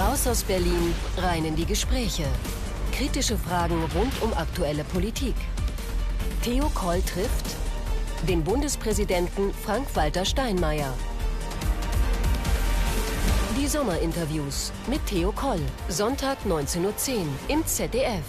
Raus aus Berlin, rein in die Gespräche. Kritische Fragen rund um aktuelle Politik. Theo Koll trifft den Bundespräsidenten Frank-Walter Steinmeier. Die Sommerinterviews mit Theo Koll. Sonntag 19.10 Uhr im ZDF.